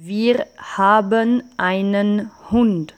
Wir haben einen Hund.